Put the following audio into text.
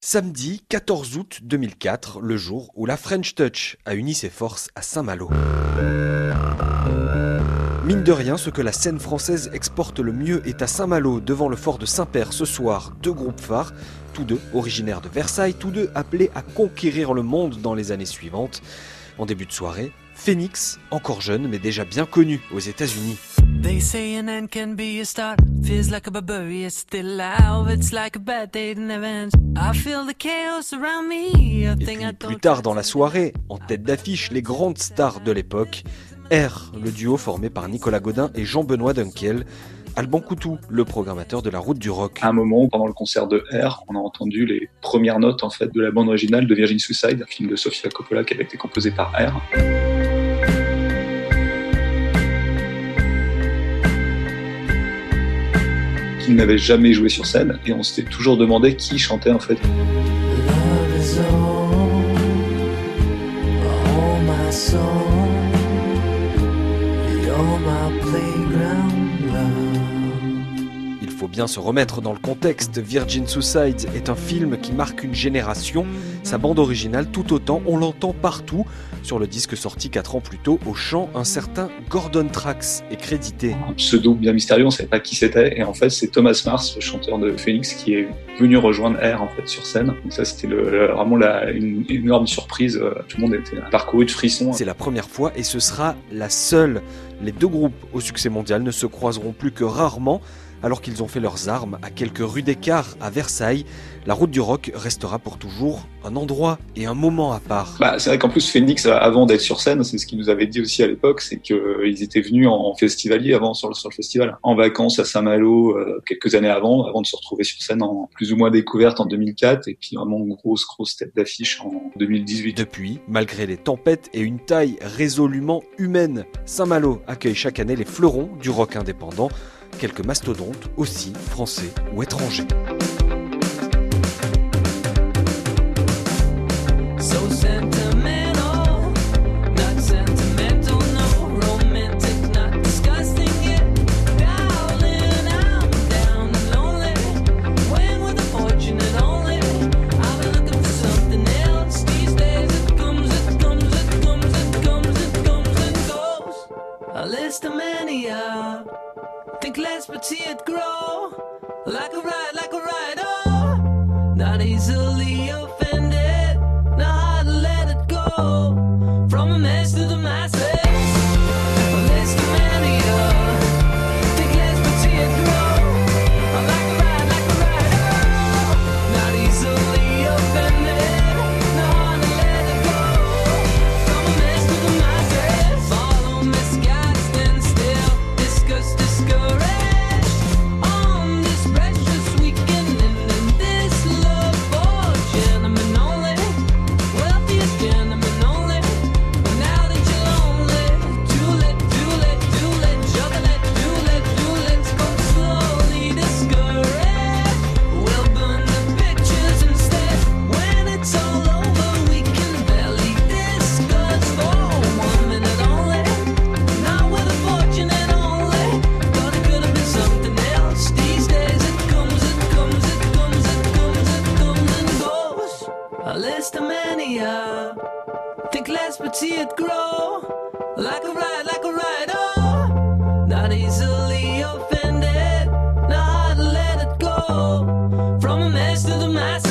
Samedi 14 août 2004, le jour où la French Touch a uni ses forces à Saint-Malo. Mine de rien, ce que la scène française exporte le mieux est à Saint-Malo, devant le fort de Saint-Père ce soir, deux groupes phares, tous deux originaires de Versailles, tous deux appelés à conquérir le monde dans les années suivantes. En début de soirée, Phoenix, encore jeune mais déjà bien connu aux États-Unis. They say an end can be a start. Feels like a barbarian still alive. It's like a bad day that never ends. I feel the chaos around me. Et puis plus tard dans la soirée, en tête d'affiche, les grandes stars de l'époque. R, le duo formé par Nicolas Godin et Jean-Benoît Dunkel. Alban Coutou, le programmateur de la route du rock. À un moment, pendant le concert de R, on a entendu les premières notes en fait de la bande originale de Virgin Suicide, un film de Sofia Coppola qui avait été composé par R. qui n'avait jamais joué sur scène et on s'était toujours demandé qui chantait en fait. Faut bien se remettre dans le contexte. Virgin Suicide est un film qui marque une génération. Sa bande originale, tout autant, on l'entend partout. Sur le disque sorti 4 ans plus tôt, au chant, un certain Gordon Trax est crédité. Un pseudo bien mystérieux, on ne savait pas qui c'était. Et en fait, c'est Thomas Mars, le chanteur de Phoenix, qui est venu rejoindre R en fait, sur scène. Donc ça, c'était vraiment la, une, énorme surprise. Tout le monde était parcouru de frissons. C'est la première fois et ce sera la seule. Les deux groupes au succès mondial ne se croiseront plus que rarement alors qu'ils ont fait leurs armes à quelques rues d'écart à Versailles. La route du rock restera pour toujours un endroit et un moment à part. Bah, c'est vrai qu'en plus Phoenix, avant d'être sur scène, c'est ce qu'ils nous avait dit aussi à l'époque, c'est qu'ils étaient venus en festivalier avant sur le, sur le festival, en vacances à Saint-Malo euh, quelques années avant, avant de se retrouver sur scène en plus ou moins découverte en 2004 et puis vraiment une grosse grosse tête d'affiche en 2018. Depuis, malgré les tempêtes et une taille résolument humaine, Saint-Malo accueille chaque année les fleurons du rock indépendant quelques mastodontes aussi français ou étrangers. Think less but see it grow like a ride, like a ride. Oh, not easily offended, Think less but see it grow. Like a ride, like a ride, oh. Not easily offended, not let it go. From a mess to the mass.